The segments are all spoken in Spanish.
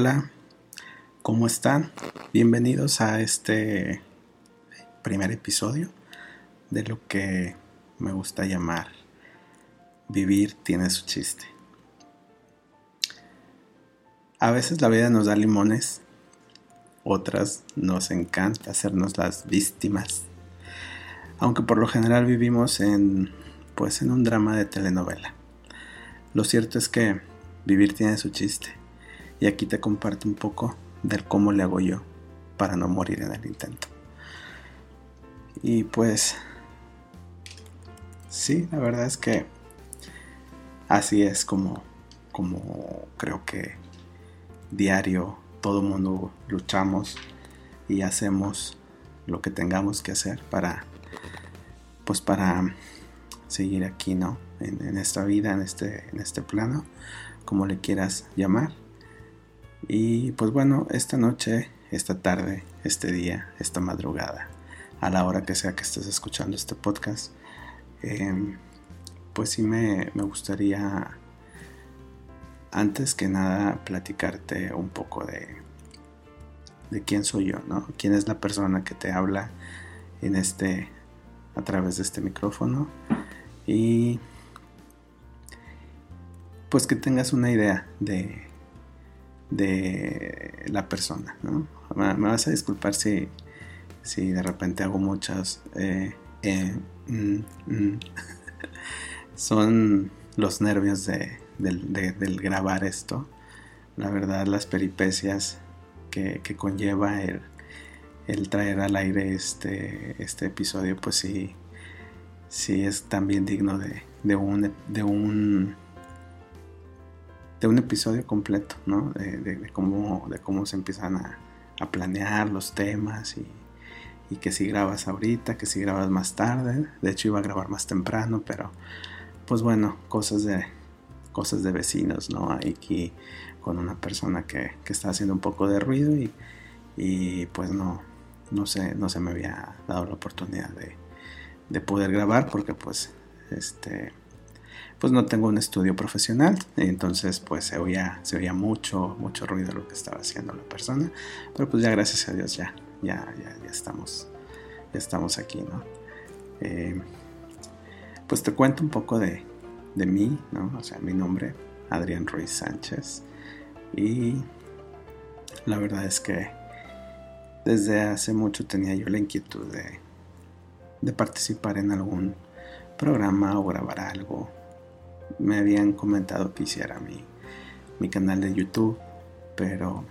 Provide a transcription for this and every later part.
Hola, ¿cómo están? Bienvenidos a este primer episodio de lo que me gusta llamar Vivir tiene su chiste. A veces la vida nos da limones, otras nos encanta hacernos las víctimas, aunque por lo general vivimos en pues en un drama de telenovela. Lo cierto es que vivir tiene su chiste y aquí te comparto un poco del cómo le hago yo para no morir en el intento. Y pues sí, la verdad es que así es como, como creo que diario todo mundo luchamos y hacemos lo que tengamos que hacer para pues para seguir aquí, ¿no? En, en esta vida, en este, en este plano, como le quieras llamar. Y pues bueno, esta noche, esta tarde, este día, esta madrugada, a la hora que sea que estés escuchando este podcast, em, pues sí me, gustaría, antes que nada, platicarte un poco de, de quién soy yo, ¿no? Quién es la persona que te habla en este, a través de este micrófono. Y pues que tengas una idea de, de la persona. ¿no? Me, vas a disculpar si, de repente hago muchas... Eh, eh, mm, mm. Son los nervios de, del grabar esto. La verdad, las peripecias que, conlleva el, el, traer al aire este, este episodio, pues sí, sí es también digno de, de un, de un de un episodio completo, ¿no? De, cómo, de cómo se empiezan a, planear los temas y, y, que si grabas ahorita, que si grabas más tarde. De hecho iba a grabar más temprano, pero pues bueno, cosas de, cosas de vecinos, ¿no? Aquí con una persona que, que está haciendo un poco de ruido y, y pues no, no sé, no se me había dado la oportunidad de, de poder grabar porque pues este pues no tengo un estudio profesional, entonces pues se oía, se oía mucho, mucho ruido lo que estaba haciendo la persona, pero pues ya gracias a Dios ya, ya, ya, estamos, ya estamos aquí, ¿no? Eh, pues te cuento un poco de, de mí, ¿no? O sea, mi nombre, Adrián Ruiz Sánchez, y la verdad es que desde hace mucho tenía yo la inquietud de, de participar en algún programa o grabar algo me habían comentado que hiciera mi, mi canal de YouTube, pero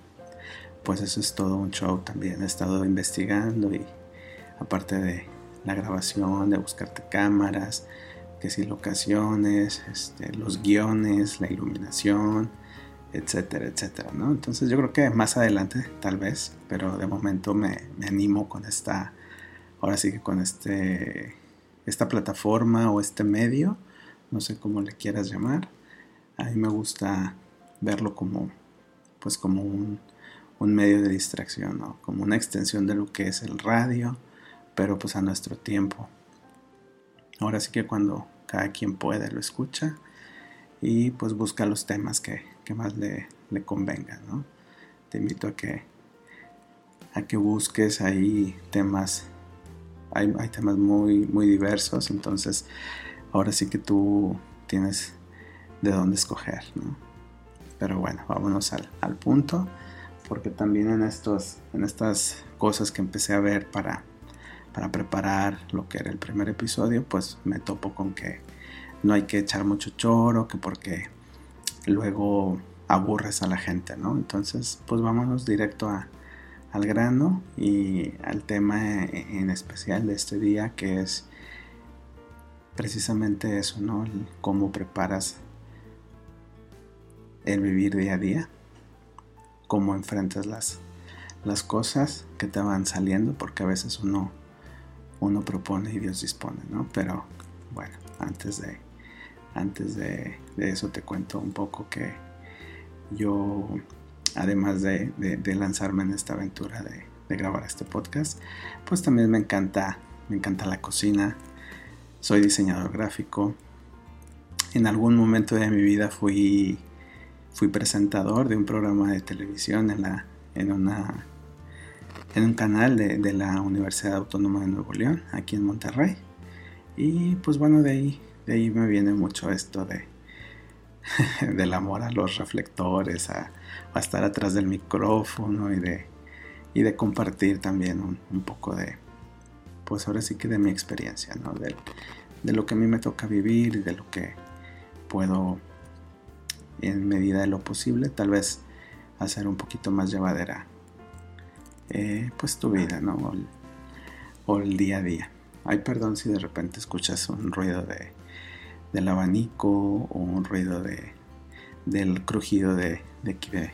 pues eso es todo un show también. He estado investigando y aparte de la grabación, de buscarte cámaras, que si locaciones, este, los guiones, la iluminación, etcétera, etcétera, ¿no? Entonces yo creo que más adelante, tal vez, pero de momento me, me animo con esta, ahora sí que con este, esta plataforma o este medio no sé cómo le quieras llamar. A mí me gusta verlo como, pues como un, medio de distracción, ¿no? como una extensión de lo que es el radio, pero pues a nuestro tiempo. Ahora sí que cuando cada quien puede lo escucha y pues busca los temas que, más le, le convengan, ¿no? Te invito a que, a que busques ahí temas, hay, hay temas muy, muy diversos, entonces ahora sí que tú tienes de dónde escoger, ¿no? Pero bueno, vámonos al, punto, porque también en, estos, en estas cosas que empecé a ver para, para preparar lo que era el primer episodio, pues me topo con que no hay que echar mucho choro, que porque luego aburres a la gente, ¿no? Entonces, pues vámonos directo al grano y al tema en especial de este día, que es precisamente eso, ¿no? cómo preparas el vivir día a día, cómo enfrentas las, las cosas que te van saliendo, porque a veces uno, uno propone y Dios dispone, ¿no? Pero bueno, antes de, antes de, eso te cuento un poco que yo, además de, lanzarme en esta aventura de, de grabar este podcast, pues también me encanta, me encanta la cocina, soy diseñador gráfico. En algún momento de mi vida fui, fui presentador de un programa de televisión en, la, en, una, en un canal de, de la Universidad Autónoma de Nuevo León, aquí en Monterrey. Y pues bueno, de ahí, de ahí me viene mucho esto de, del amor a los reflectores, a, estar atrás del micrófono y de, y de compartir también un, poco de, pues ahora sí que de mi experiencia, ¿no? De, lo que a mí me toca vivir y de lo que puedo, en medida de lo posible, tal vez hacer un poquito más llevadera, eh, pues tu vida, ¿no? O el, o el día a día. Ay, perdón si de repente escuchas un ruido de, del abanico o un ruido de, del crujido de, de,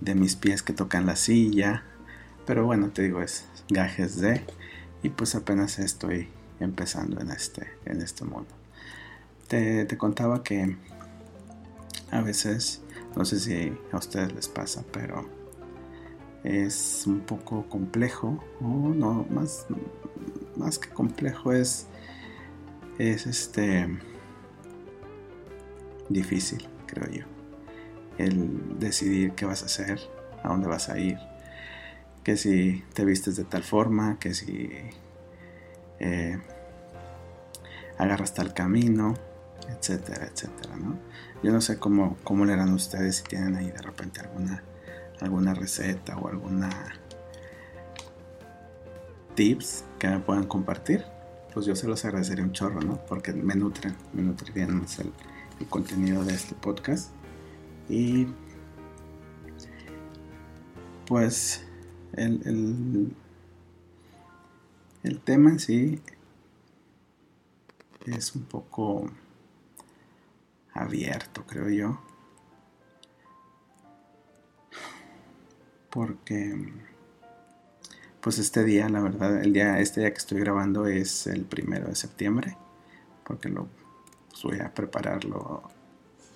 de, mis pies que tocan la silla. Pero bueno, te digo, es gajes de... Y pues apenas estoy empezando en este, en este mundo. Te, te contaba que a veces, no sé si a ustedes les pasa, pero es un poco complejo, o no, más, más que complejo es, es este difícil, creo yo. El decidir qué vas a hacer, a dónde vas a ir, que si te vistes de tal forma, que si eh, agarras tal camino, etcétera, etcétera, ¿no? Yo no sé cómo, cómo le harán ustedes si tienen ahí de repente alguna, alguna receta o alguna tips que me puedan compartir, pues yo se los agradecería un chorro, ¿no? Porque me nutren, me nutrirían más el, el contenido de este podcast. Y pues el, el, tema en sí es un poco abierto, creo yo. Porque pues este día, la verdad, el día, este día que estoy grabando es el primero de septiembre, porque lo pues, voy a prepararlo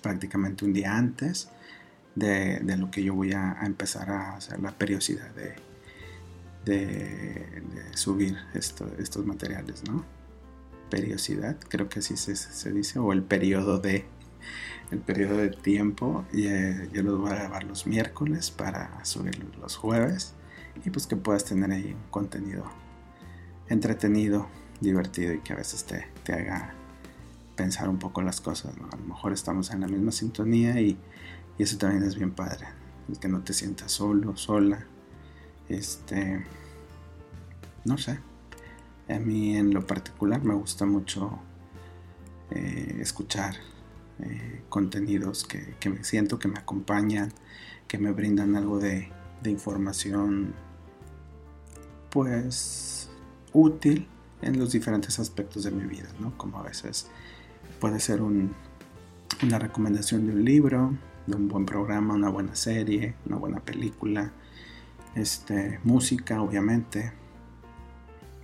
prácticamente un día antes de, lo que yo voy a, empezar a hacer la periodicidad de, de, subir estos materiales, ¿no? Periodicidad, creo que así se, dice, o el periodo de el periodo de tiempo y eh, yo los voy a grabar los miércoles para subir los jueves y pues que puedas tener ahí un contenido entretenido, divertido y que a veces te, te haga pensar un poco las cosas, A lo mejor estamos en la misma sintonía y, eso también es bien padre, el que no te sientas solo, sola, este, no sé, a mí en lo particular me gusta mucho eh, escuchar eh, contenidos que, me siento que me acompañan, que me brindan algo de, de información, pues útil en los diferentes aspectos de mi vida, ¿no? Como a veces Puede ser una recomendación de un libro, de un buen programa, una buena serie, una buena película, este, música, obviamente.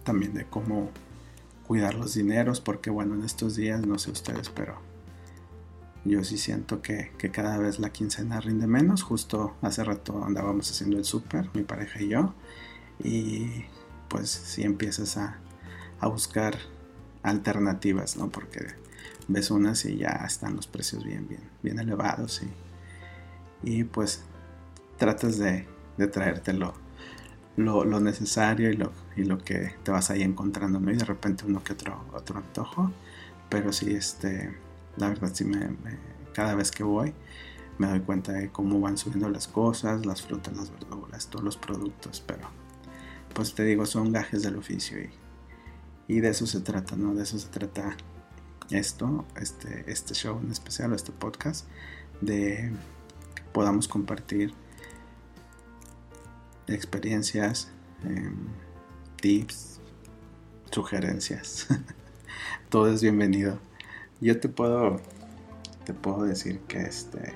También de cómo cuidar los dineros, porque bueno, en estos días, no sé ustedes, pero yo sí siento que, cada vez la quincena rinde menos. Justo hace rato andábamos haciendo el súper, mi pareja y yo, y pues sí empiezas a, a buscar alternativas, ¿no? Porque ves unas y ya están los precios bien, bien, bien elevados y, pues tratas de, de traerte lo, necesario y lo, y lo que te vas ahí encontrando, ¿no? Y de repente uno que otro, otro antojo, pero sí, este, la verdad sí me, cada vez que voy me doy cuenta de cómo van subiendo las cosas, las frutas, las verduras, todos los productos, pero pues te digo, son gajes del oficio y, y de eso se trata, ¿no? De eso se trata esto, este, este show en especial, este podcast, de podamos compartir experiencias, em, tips, sugerencias. Todo es bienvenido. Yo te puedo, te puedo decir que este,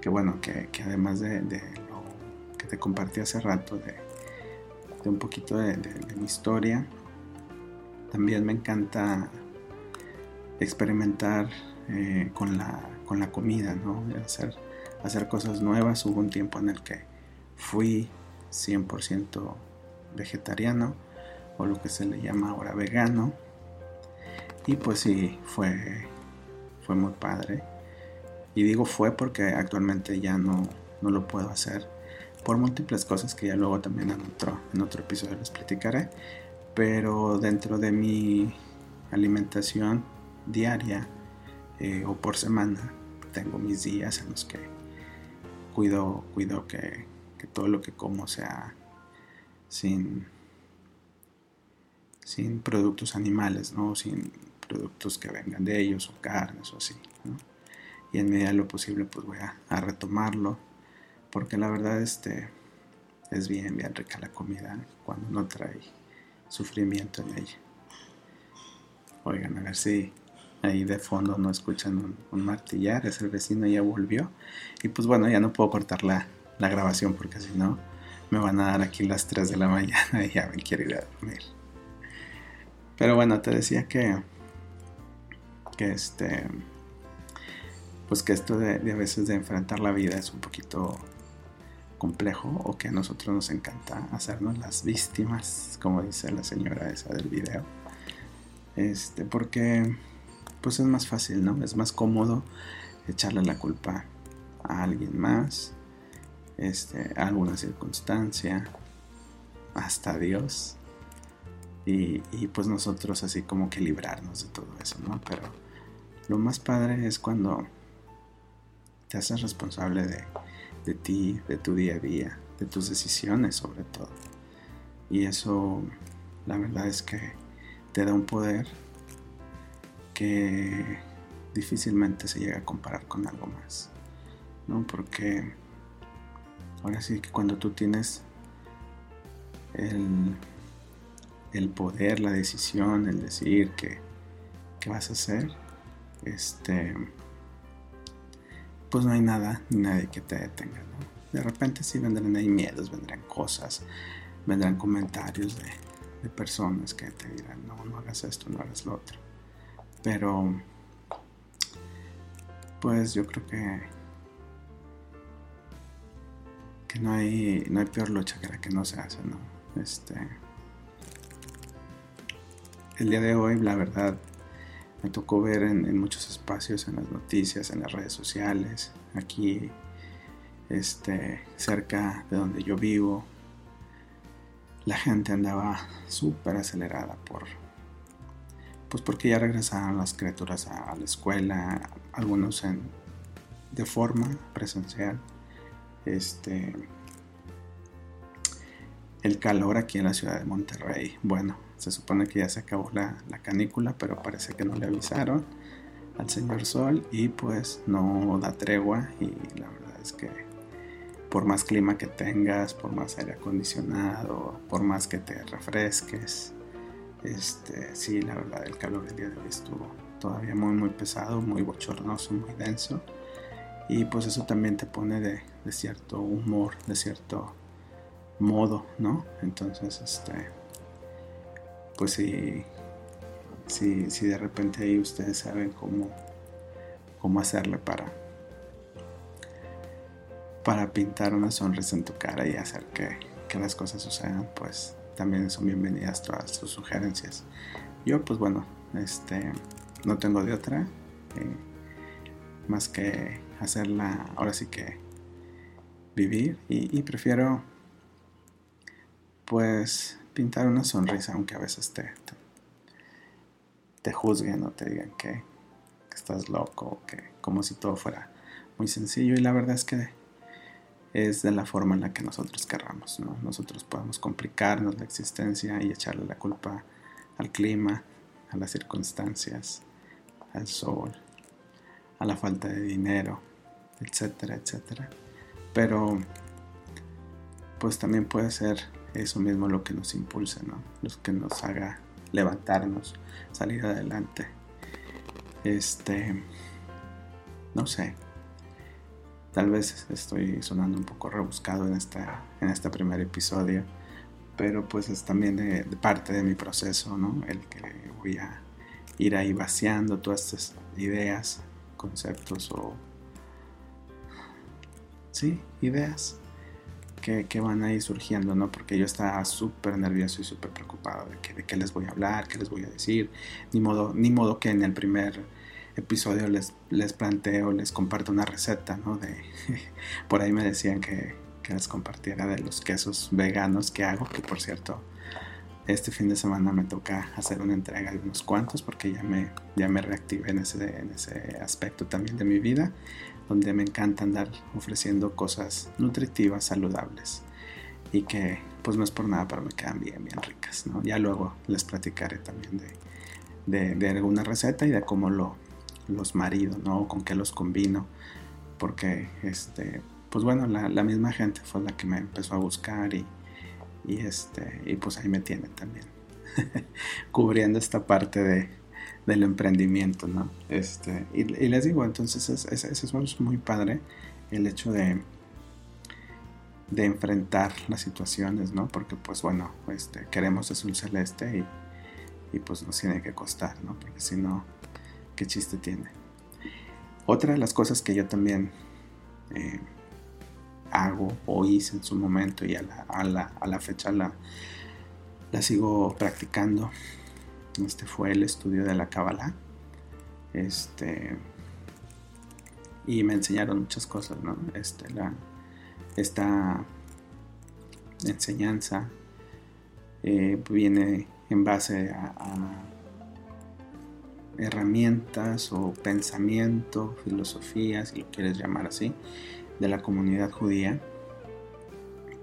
que bueno, que, además de, lo que te compartí hace rato, de, un poquito de mi historia, también me encanta experimentar eh, con, la, con la comida, ¿no? Hacer, hacer cosas nuevas. Hubo un tiempo en el que fui 100% vegetariano o lo que se le llama ahora vegano. Y pues sí, fue, fue muy padre. y digo fue porque actualmente ya no, no lo puedo hacer por múltiples cosas que ya luego también en otro, en otro episodio les platicaré. Pero dentro de mi alimentación diaria eh, o por semana, tengo mis días en los que cuido, cuido que, todo lo que como sea sin, sin productos animales, ¿no? sin productos que vengan de ellos o carnes o así. Y en medida de lo posible pues voy a, a retomarlo porque la verdad este, es bien, bien rica la comida cuando no trae sufrimiento en ella. Oigan, a ver si ahí de fondo no escuchan un, martillar, es el vecino ya volvió. Y pues bueno, ya no puedo cortar la, la grabación porque si no me van a dar aquí las 3 de la mañana y ya me quiero ir a dormir. Pero bueno, te decía que, que este, pues que esto de, de a veces de enfrentar la vida es un poquito complejo o que a nosotros nos encanta hacernos las víctimas, como dice la señora esa del video. Este, porque pues es más fácil, ¿no? Es más cómodo echarle la culpa a alguien más, este, a alguna circunstancia, hasta Dios. Y, y, pues nosotros así como que librarnos de todo eso, ¿no? Pero lo más padre es cuando te haces responsable de, de ti, de tu día a día, de tus decisiones sobre todo. Y eso, la verdad es que te da un poder que difícilmente se llega a comparar con algo más. ¿no? Porque ahora sí que cuando tú tienes el, el poder, la decisión, el decir que, que vas a hacer, este pues no hay nada ni nadie que te detenga. ¿no? De repente sí vendrán ahí miedos, vendrán cosas, vendrán comentarios de, de personas que te dirán, no, no hagas esto, no hagas lo otro. Pero, pues yo creo que, que no, hay, no hay peor lucha que la que no se hace, ¿no? Este, el día de hoy, la verdad, me tocó ver en, muchos espacios, en las noticias, en las redes sociales, aquí este, cerca de donde yo vivo, la gente andaba súper acelerada por, pues porque ya regresaron las criaturas a, la escuela, algunos en, de forma presencial, este, el calor aquí en la ciudad de Monterrey, bueno, se supone que ya se acabó la, canícula, pero parece que no le avisaron al señor Sol y pues no da tregua y la verdad es que por más clima que tengas, por más aire acondicionado, por más que te refresques, este, sí, la verdad el calor del día de hoy estuvo todavía muy muy pesado, muy bochornoso, muy denso y pues eso también te pone de, de cierto humor, de cierto modo, ¿no? Entonces, este pues si, si, de repente ahí ustedes saben cómo, cómo hacerle para, para pintar una sonrisa en tu cara y hacer que, las cosas sucedan, pues también son bienvenidas todas sus sugerencias. Yo pues bueno, este, no tengo de otra eh, más que hacerla ahora sí que vivir y, prefiero pues pintar una sonrisa, aunque a veces te, te, juzguen o te digan que, estás loco, que como si todo fuera muy sencillo. Y la verdad es que es de la forma en la que nosotros querramos. ¿no? Nosotros podemos complicarnos la existencia y echarle la culpa al clima, a las circunstancias, al sol, a la falta de dinero, etcétera, etcétera. Pero pues también puede ser eso mismo lo que nos impulsa, ¿no? Lo que nos haga levantarnos, salir adelante. Este, no sé, tal vez estoy sonando un poco rebuscado en, esta, en este primer episodio, pero pues es también de, parte de mi proceso, ¿no? El que voy a ir ahí vaciando todas estas ideas, conceptos o... Sí, ideas que, van a ir surgiendo, ¿no? Porque yo estaba súper nervioso y súper preocupado de, que, de qué les voy a hablar, qué les voy a decir. Ni modo, ni modo que en el primer episodio les, les planteo, les comparto una receta, ¿no? De, por ahí me decían que, que les compartiera de los quesos veganos que hago, que por cierto, este fin de semana me toca hacer una entrega de unos cuantos porque ya me, ya me reactivé en ese, en ese aspecto también de mi vida, donde me encanta andar ofreciendo cosas nutritivas, saludables y que pues no es por nada, pero me quedan bien, bien ricas, ¿no? Ya luego les platicaré también de, de, alguna receta y de cómo lo, los marido, ¿no? Con qué los combino, porque este, pues bueno, la, misma gente fue la que me empezó a buscar y y, este, y pues ahí me tienen también, cubriendo esta parte de, del emprendimiento, ¿no? Este, y, les digo, entonces es, es, es, muy padre el hecho de, de enfrentar las situaciones, ¿no? Porque pues bueno, este, queremos un celeste y, y pues nos tiene que costar, ¿no? Porque si no, ¿qué chiste tiene? Otra de las cosas que yo también eh, hago o hice en su momento y a la, a la, a la fecha la, la sigo practicando. Este fue el estudio de la Kabbalah. Este, y me enseñaron muchas cosas, ¿no? Este, la, esta enseñanza eh, viene en base a, a, herramientas o pensamiento, filosofía, si lo quieres llamar así, de la comunidad judía,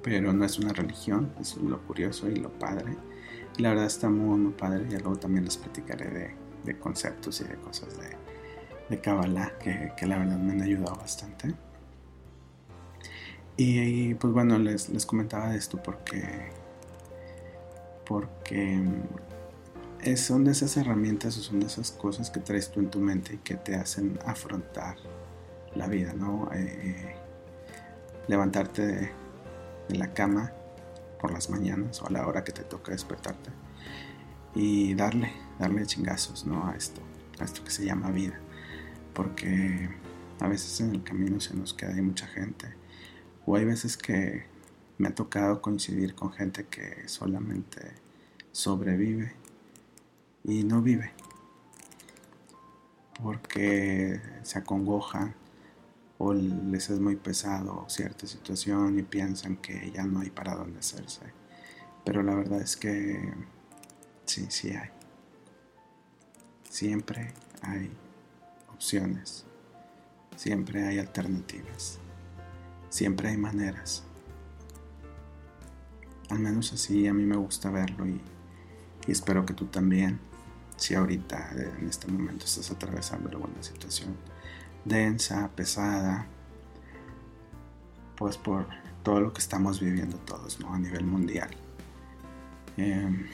pero no es una religión, es lo curioso y lo padre. Y la verdad está muy, muy padre. Y luego también les platicaré de, conceptos y de cosas de, de Kabbalah que, la verdad me han ayudado bastante. Y, pues bueno, les, les comentaba esto porque, porque son de esas herramientas o son de esas cosas que traes tú en tu mente y que te hacen afrontar la vida, ¿no? Eh, levantarte de, la cama por las mañanas o a la hora que te toca despertarte y darle, darle chingazos, ¿no? A esto, a esto que se llama vida. Porque a veces en el camino se nos queda ahí mucha gente. O hay veces que me ha tocado coincidir con gente que solamente sobrevive y no vive. Porque se acongoja o les es muy pesado cierta situación y piensan que ya no hay para dónde hacerse. Pero la verdad es que sí, sí hay. Siempre hay opciones. Siempre hay alternativas. Siempre hay maneras. Al menos así a mí me gusta verlo y, y espero que tú también, si ahorita en este momento estás atravesando alguna situación, densa, pesada, pues por todo lo que estamos viviendo todos ¿no? a nivel mundial. Em,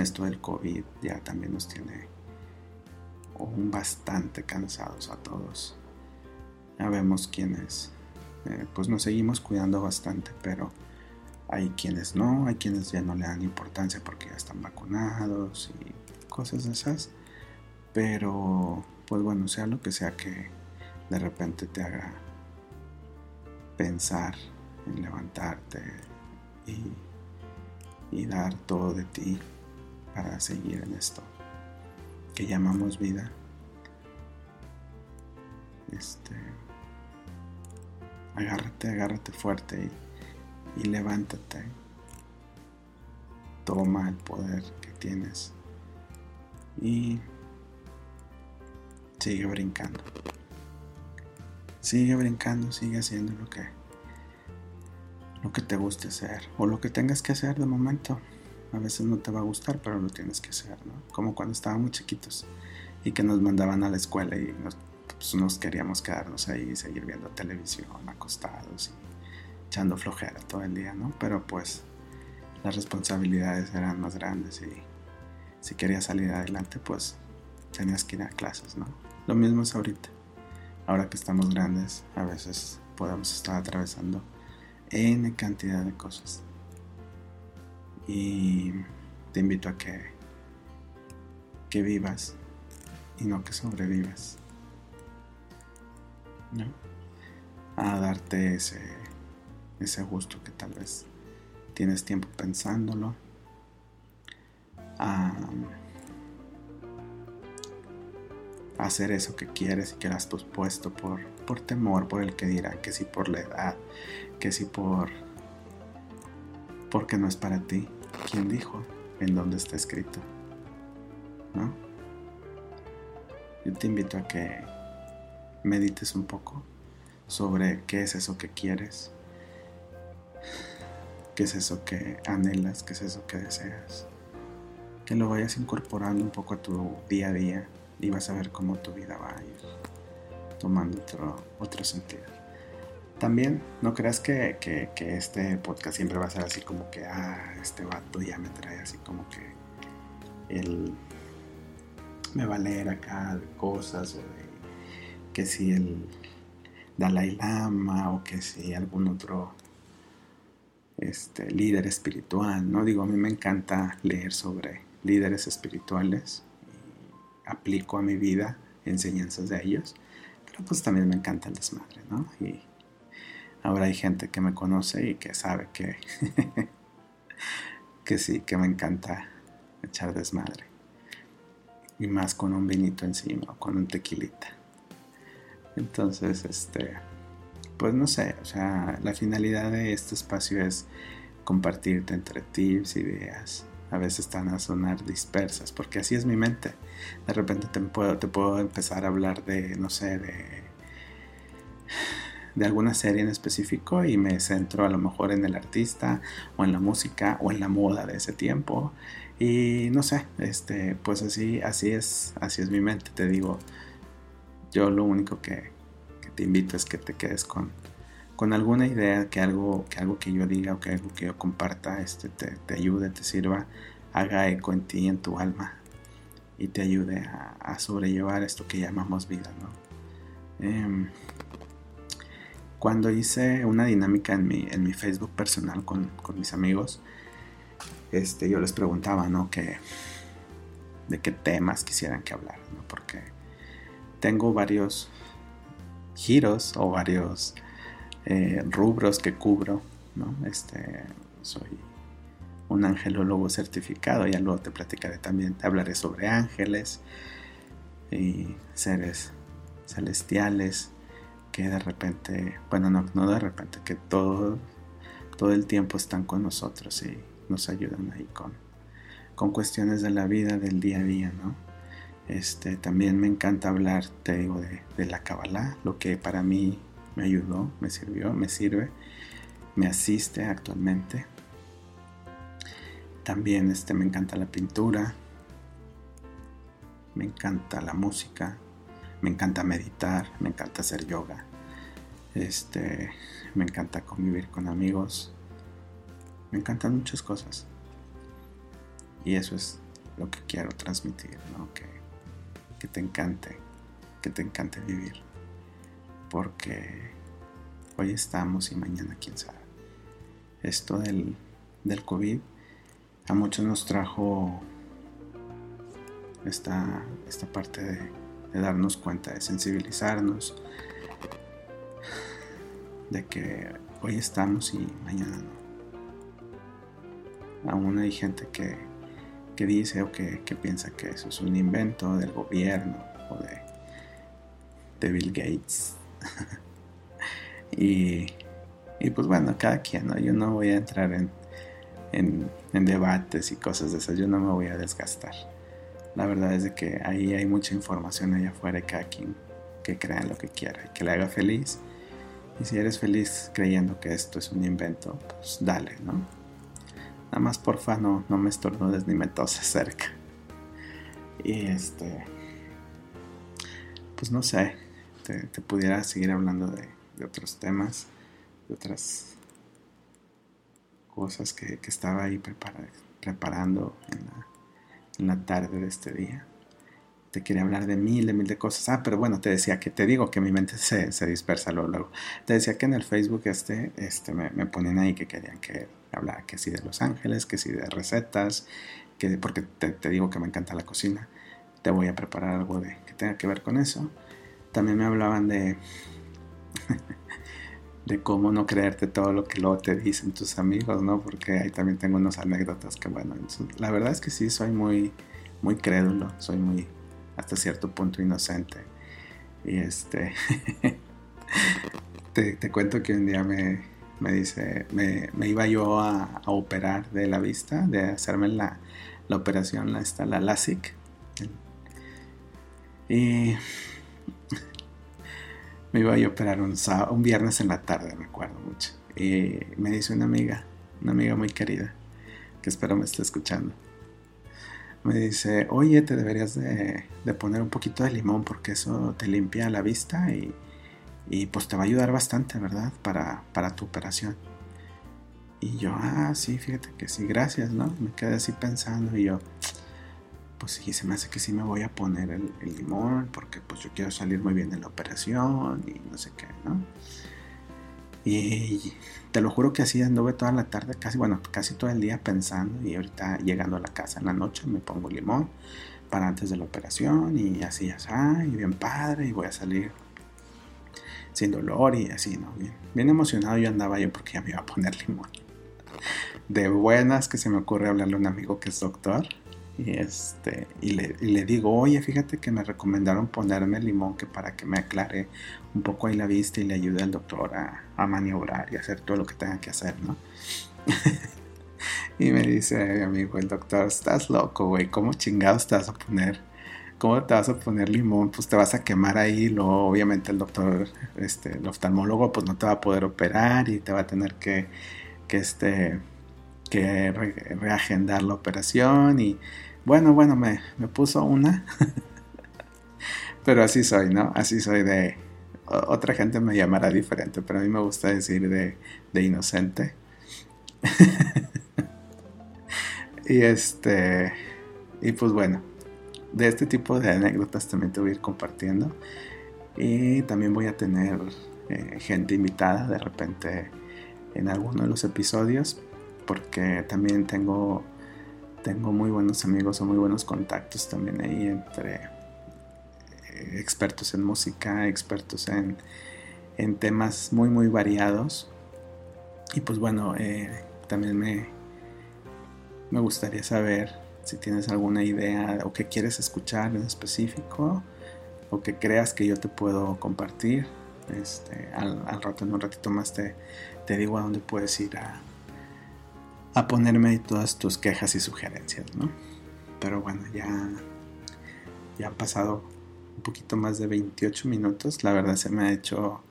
esto del COVID ya también nos tiene un bastante cansados a todos. Ya vemos quienes, eh, pues nos seguimos cuidando bastante, pero hay quienes no, hay quienes ya no le dan importancia porque ya están vacunados y cosas de esas. Pero, pues bueno, sea lo que sea que, de repente te haga pensar en levantarte y, dar todo de ti para seguir en esto que llamamos vida. Este, agárrate, agárrate fuerte y, y levántate. Toma el poder que tienes y sigue brincando. Sigue brincando, sigue haciendo lo que lo que te guste hacer o lo que tengas que hacer de momento. A veces no te va a gustar, pero lo tienes que hacer, ¿no? Como cuando estábamos chiquitos y que nos mandaban a la escuela y nos, pues, nos queríamos quedarnos ahí y seguir viendo televisión, acostados y echando flojera todo el día, ¿no? Pero pues las responsabilidades eran más grandes y si querías salir adelante, pues tenías que ir a clases, ¿no? Lo mismo es ahorita ahora que estamos grandes, a veces podemos estar atravesando N cantidad de cosas. Y te invito a que, que vivas y no que sobrevivas. ¿No? A darte ese, ese gusto que tal vez tienes tiempo pensándolo. Hacer eso que quieres y que has pospuesto por, por temor, por el que dirá, que si por la edad, que si por... porque no es para ti. ¿Quién dijo? ¿En dónde está escrito? ¿No? Yo te invito a que medites un poco sobre qué es eso que quieres, qué es eso que anhelas, qué es eso que deseas. Que lo vayas incorporando un poco a tu día a día y vas a ver cómo tu vida va a ir tomando otro, otro sentido. También no creas que, que, este podcast siempre va a ser así como que, ah, este vato ya me trae así como que él me va a leer acá cosas o de que si el Dalai Lama o que si algún otro este, líder espiritual, ¿no? Digo, a mí me encanta leer sobre líderes espirituales aplico a mi vida enseñanzas de ellos, pero pues también me encanta el desmadre, ¿no? Y ahora hay gente que me conoce y que sabe que, que sí, que me encanta echar desmadre. Y más con un vinito encima, con un tequilita. Entonces, este, pues no sé, o sea, la finalidad de este espacio es compartirte entre tips, ideas. A veces están a sonar dispersas, porque así es mi mente. De repente te puedo, empezar a hablar de, no sé, de, de alguna serie en específico y me centro a lo mejor en el artista o en la música o en la moda de ese tiempo. Y no sé, este, pues así, así es, así es mi mente. Te digo, yo lo único que, te invito es que te quedes con, con alguna idea, que algo, que algo que yo diga o que algo que yo comparta este, te, ayude, te sirva, haga eco en ti, en tu alma y te ayude a, sobrellevar esto que llamamos vida. Em, cuando hice una dinámica en mi, en mi Facebook personal con, mis amigos, este, yo les preguntaba, ¿no? Que, de qué temas quisieran que hablara, ¿no? Porque tengo varios giros o varios eh, rubros que cubro, ¿no? Este, soy un angelólogo certificado, ya luego te platicaré también, te hablaré sobre ángeles y seres celestiales que de repente, bueno, no, no de repente, que todo, todo el tiempo están con nosotros y nos ayudan ahí con, con cuestiones de la vida, del día a día, ¿no? Este, también me encanta hablar, te digo, de, la Kabbalah, lo que para mí me ayudó, me sirvió, me sirve, me asiste actualmente. También este, me encanta la pintura, me encanta la música, me encanta meditar, me encanta hacer yoga, este, me encanta convivir con amigos, me encantan muchas cosas. Y eso es lo que quiero transmitir, ¿no? Que que te encante, que te encante vivir. Porque hoy estamos y mañana quién sabe. Esto del, del COVID a muchos nos trajo esta, esta parte de, darnos cuenta, de sensibilizarnos, de que hoy estamos y mañana no. Aún hay gente que que dice o que, piensa que eso es un invento del gobierno o de, de Bill Gates. y, y, pues bueno, cada quien, ¿no? Yo no voy a entrar en, en, debates y cosas de esas, yo no me voy a desgastar. La verdad es que ahí hay mucha información allá afuera y cada quien que crea lo que quiera y que le haga feliz. Y si eres feliz creyendo que esto es un invento, pues dale, ¿no? Nada más porfa no, no me estornudes ni me toses cerca. Y este. Pues no sé. Te, pudiera seguir hablando de, otros temas. De otras cosas que, estaba ahí preparando en la, tarde de este día te quería hablar de mil, de mil de cosas. Ah, pero bueno, te decía que te digo que mi mente se, dispersa luego. Te decía que en el Facebook este, este me, me ponen ahí que querían que hablar que sí de Los Ángeles, que sí de recetas, que porque te, digo que me encanta la cocina, te voy a preparar algo de, que tenga que ver con eso. También me hablaban de, de cómo no creerte todo lo que luego te dicen tus amigos, ¿no? Porque ahí también tengo unas anécdotas que, bueno, la verdad es que sí, soy muy, muy crédulo, soy muy, hasta cierto punto inocente. Y este, te, cuento que un día me, dice, me, iba yo a, operar de la vista, de hacerme la, la operación, esta, la LASIK. Y me iba a operar un, viernes en la tarde, me acuerdo mucho. Y me dice una amiga, una amiga muy querida, que espero me esté escuchando. Me dice, oye, te deberías de, poner un poquito de limón porque eso te limpia la vista y, pues te va a ayudar bastante, ¿verdad? Para, para tu operación. Y yo, ah, sí, fíjate que sí, gracias, ¿no? Me quedé así pensando y yo, pues sí, se me hace que sí me voy a poner el, limón porque pues yo quiero salir muy bien de la operación y no sé qué, ¿no? Y te lo juro que así anduve toda la tarde, casi, bueno, casi todo el día pensando y ahorita llegando a la casa en la noche me pongo limón para antes de la operación y así, así, y bien padre y voy a salir sin dolor y así, ¿no? Bien, bien emocionado yo andaba yo porque ya me iba a poner limón. De buenas que se me ocurre hablarle a un amigo que es doctor y, este, y, le, digo, oye, fíjate que me recomendaron ponerme limón que para que me aclare un poco ahí la vista y le ayude al doctor a, maniobrar y hacer todo lo que tenga que hacer, ¿no? y me dice mi amigo, el doctor, estás loco, güey, ¿cómo chingados te vas a poner? ¿Cómo te vas a poner limón? Pues te vas a quemar ahí, luego obviamente el doctor, este, el oftalmólogo, pues no te va a poder operar y te va a tener que, que este, que reagendar la operación y bueno, bueno, me, puso una. pero así soy, ¿no? Así soy de... Otra gente me llamará diferente, pero a mí me gusta decir de, de inocente. y este... Y pues bueno, de este tipo de anécdotas también te voy a ir compartiendo. Y también voy a tener eh, gente invitada de repente en alguno de los episodios, porque también tengo tengo muy buenos amigos o muy buenos contactos también ahí entre eh, expertos en música, expertos en, temas muy muy variados. Y pues bueno, eh, también me, me gustaría saber si tienes alguna idea o que quieres escuchar en específico o que creas que yo te puedo compartir. Este, al, rato, en un ratito más te, te digo a dónde puedes ir a, a ponerme todas tus quejas y sugerencias, ¿no? Pero bueno, ya, ya han pasado un poquito más de 28 minutos. La verdad se me ha hecho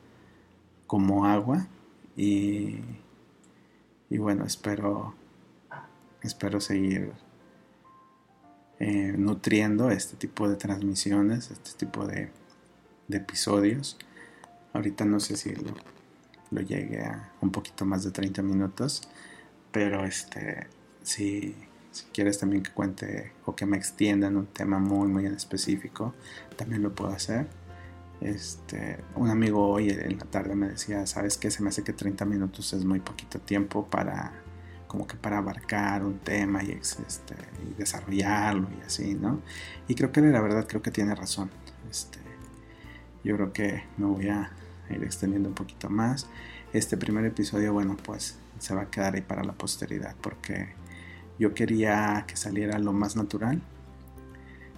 como agua y, y bueno, espero, espero seguir eh, nutriendo este tipo de transmisiones, este tipo de, episodios. Ahorita no sé si lo, lo llegue a un poquito más de 30 minutos pero este, si, quieres también que cuente o que me extienda en un tema muy, muy en específico, también lo puedo hacer. Este, un amigo hoy en la tarde me decía, ¿sabes qué? Se me hace que 30 minutos es muy poquito tiempo para como que para abarcar un tema y, este, y desarrollarlo y así, ¿no? Y creo que la verdad creo que tiene razón. Este, yo creo que me voy a ir extendiendo un poquito más. Este primer episodio, bueno, pues se va a quedar ahí para la posteridad porque yo quería que saliera lo más natural.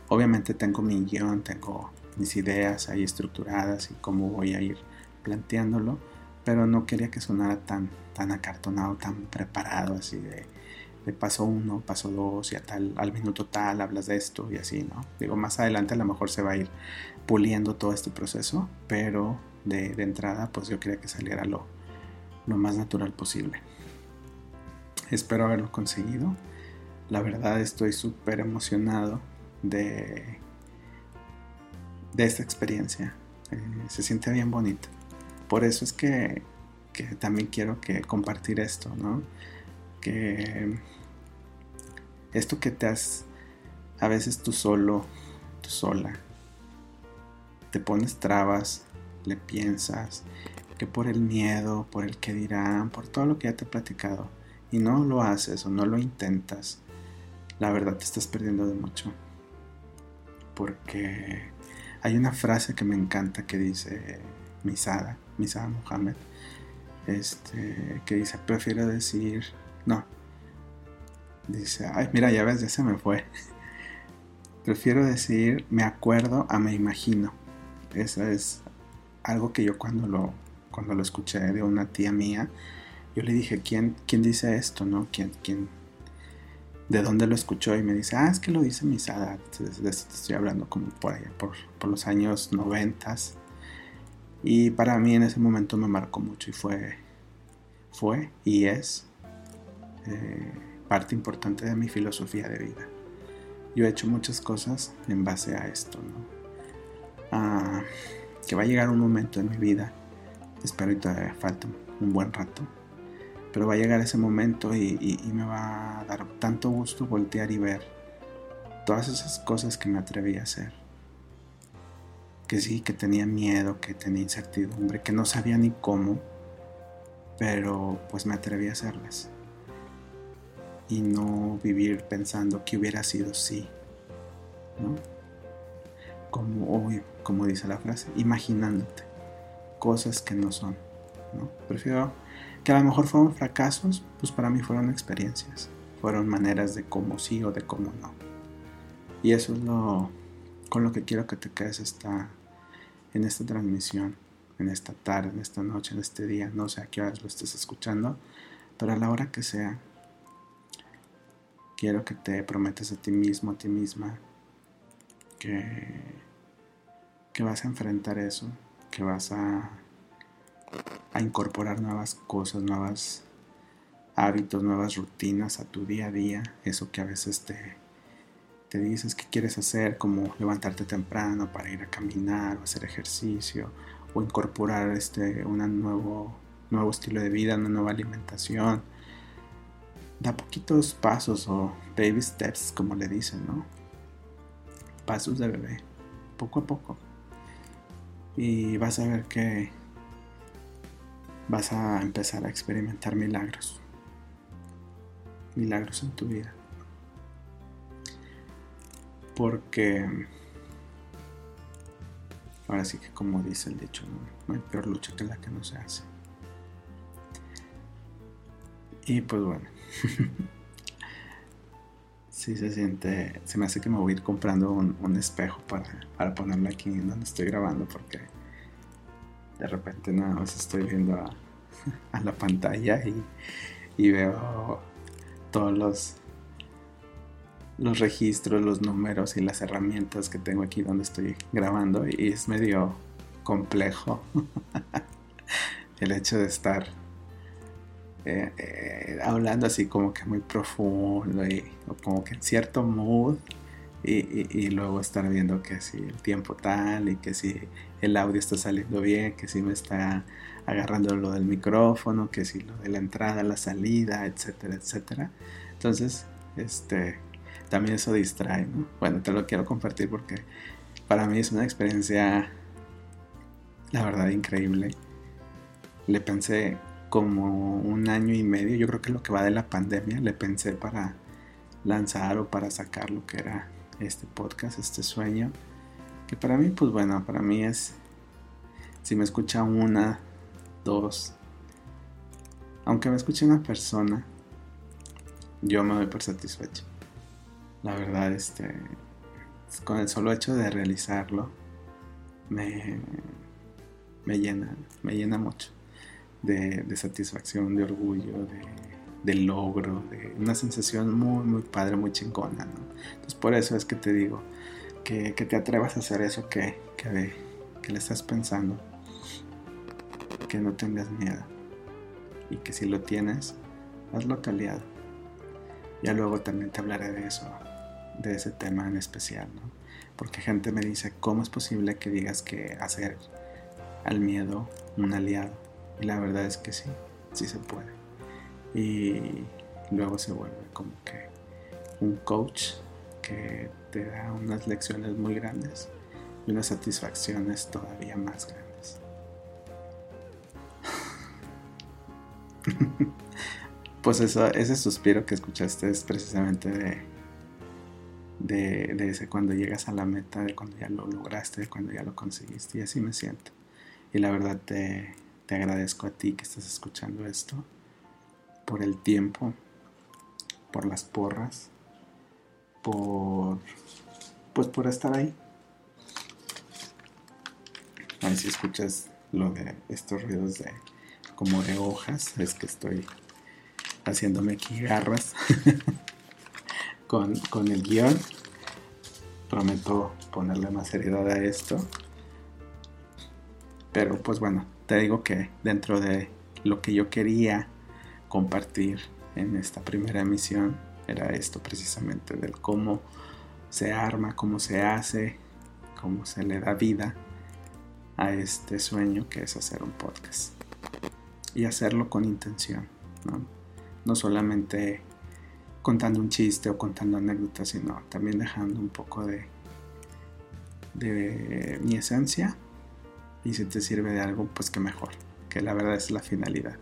Obviamente tengo mi guion, tengo mis ideas ahí estructuradas y cómo voy a ir planteándolo, pero no quería que sonara tan, tan acartonado, tan preparado, así de, de paso uno, paso dos y a tal, al minuto tal hablas de esto y así, ¿no? Digo, más adelante a lo mejor se va a ir puliendo todo este proceso, pero de, de entrada pues yo quería que saliera lo, lo más natural posible. Espero haberlo conseguido. La verdad estoy súper emocionado de, de esta experiencia. Eh, se siente bien bonito. Por eso es que, que también quiero que compartir esto, ¿no? Que esto que te has, a veces tú solo, tú sola, te pones trabas, le piensas, que por el miedo, por el que dirán, por todo lo que ya te he platicado, y no lo haces o no lo intentas, la verdad te estás perdiendo de mucho. Porque hay una frase que me encanta que dice Misada, Misada Mohammed, este, que dice, prefiero decir, no, dice, ay, mira, ya ves, ya se me fue. prefiero decir me acuerdo a me imagino. Esa es algo que yo cuando lo, cuando lo escuché de una tía mía, yo le dije, ¿quién, quién dice esto? ¿No? ¿Quién, quién, ¿De dónde lo escuchó? Y me dice, ah, es que lo dice Misada. De esto estoy hablando como por allá, por, por los años noventas. Y para mí en ese momento me marcó mucho y fue, fue y es eh, parte importante de mi filosofía de vida. Yo he hecho muchas cosas en base a esto, ¿no? Ah, que va a llegar un momento en mi vida, espero y todavía falta un buen rato, pero va a llegar ese momento y, me va a dar tanto gusto voltear y ver todas esas cosas que me atreví a hacer. Que sí, que tenía miedo, que tenía incertidumbre, que no sabía ni cómo, pero pues me atreví a hacerlas. Y no vivir pensando que hubiera sido sí, ¿no? Como, como dice la frase, imaginándote cosas que no son, ¿no? Prefiero que a lo mejor fueron fracasos, pues para mí fueron experiencias, fueron maneras de cómo sí o de cómo no. Y eso es lo con lo que quiero que te quedes en esta transmisión, en esta tarde, en esta noche, en este día, no sé a qué horas lo estés escuchando, pero a la hora que sea, quiero que te prometas a ti mismo, a ti misma, que, que vas a enfrentar eso, que vas a a incorporar nuevas cosas, nuevos hábitos, nuevas rutinas a tu día a día, eso que a veces te, te dices que quieres hacer, como levantarte temprano para ir a caminar o hacer ejercicio, o incorporar este, un nuevo, nuevo estilo de vida, una nueva alimentación. Da poquitos pasos o baby steps, como le dicen, ¿no? Pasos de bebé, poco a poco. Y vas a ver que vas a empezar a experimentar milagros. Milagros en tu vida. Porque ahora sí que como dice el dicho, no, hay peor lucha que la que no se hace. Y pues bueno. sí se siente. Se me hace que me voy a ir comprando un, espejo para, para ponerlo aquí donde estoy grabando porque de repente nada más estoy viendo a, la pantalla y, veo todos los, los registros, los números y las herramientas que tengo aquí donde estoy grabando y es medio complejo el hecho de estar eh, eh, hablando así como que muy profundo y como que en cierto mood y, luego estar viendo que si el tiempo tal y que si el audio está saliendo bien, que si me está agarrando lo del micrófono, que si lo de la entrada, la salida, etcétera, etcétera. Entonces, este, también eso distrae, ¿no? Bueno, te lo quiero compartir porque para mí es una experiencia, la verdad, increíble. Le pensé como un año y medio, yo creo que lo que va de la pandemia, le pensé para lanzar o para sacar lo que era este podcast, este sueño, que para mí, pues bueno, para mí es, si me escucha una, dos, aunque me escuche una persona, yo me doy por satisfecho. La verdad, este, con el solo hecho de realizarlo, me, me llena, me llena mucho de, de satisfacción, de orgullo, de de logro, de una sensación muy, muy padre, muy chingona, ¿no? Entonces por eso es que te digo que, te atrevas a hacer eso que, que, que le estás pensando, que no tengas miedo y que si lo tienes, hazlo caliado. Ya luego también te hablaré de eso, de ese tema en especial, ¿no? Porque gente me dice, ¿cómo es posible que digas que hacer al miedo un aliado? Y la verdad es que sí, sí se puede y luego se vuelve como que un coach que te da unas lecciones muy grandes y unas satisfacciones todavía más grandes. pues eso, ese suspiro que escuchaste es precisamente de, de, ese cuando llegas a la meta, de cuando ya lo lograste, de cuando ya lo conseguiste. Y así me siento. Y la verdad te, te agradezco a ti que estás escuchando esto por el tiempo, por las porras, por, pues por estar ahí. Si escuchas lo de estos ruidos de como de hojas, es que estoy haciéndome aquí garras con, con el guion. Prometo ponerle más seriedad a esto. Pero pues bueno, te digo que dentro de lo que yo quería compartir en esta primera emisión era esto precisamente, del cómo se arma, cómo se hace, cómo se le da vida a este sueño que es hacer un podcast. Y hacerlo con intención, ¿no? No solamente contando un chiste o contando anécdotas, sino también dejando un poco de, de mi esencia. Y si te sirve de algo, pues que mejor, que la verdad es la finalidad.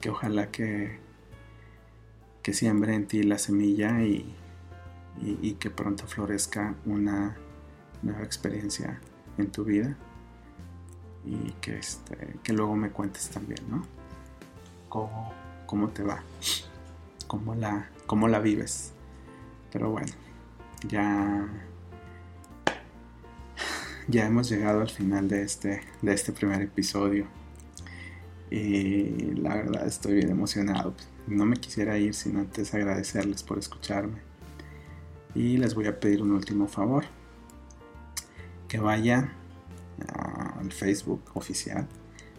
Que ojalá que, que siembre en ti la semilla y, y, que pronto florezca una nueva experiencia en tu vida y que, este, que luego me cuentes también, ¿no? Cómo, cómo te va, cómo la, cómo la vives. Pero bueno, ya, ya hemos llegado al final de este, de este primer episodio. Y la verdad estoy bien emocionado. No me quisiera ir sin antes agradecerles por escucharme y les voy a pedir un último favor. Que vayan al Facebook oficial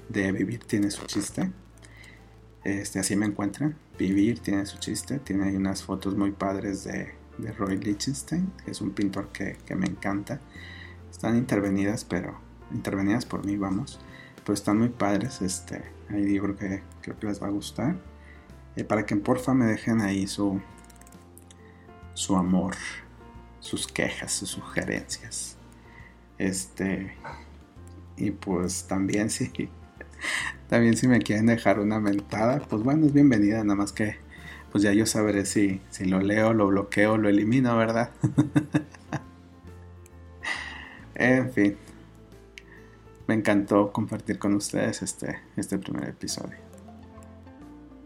de Vivir tiene su chiste. Este, así me encuentran. Vivir tiene su chiste. Tiene ahí unas fotos muy padres de, Roy Lichtenstein, que es un pintor que, me encanta. Están intervenidas, pero intervenidas por mí, vamos. Pero están muy padres. Este, ahí creo que, creo que les va a gustar. Eh, para que porfa me dejen ahí su, su amor, sus quejas, sus sugerencias. Este, y pues también si, también si me quieren dejar una mentada, pues bueno, es bienvenida, nada más que pues ya yo sabré si, si lo leo, lo bloqueo, lo elimino, ¿verdad? en fin, me encantó compartir con ustedes este, este primer episodio.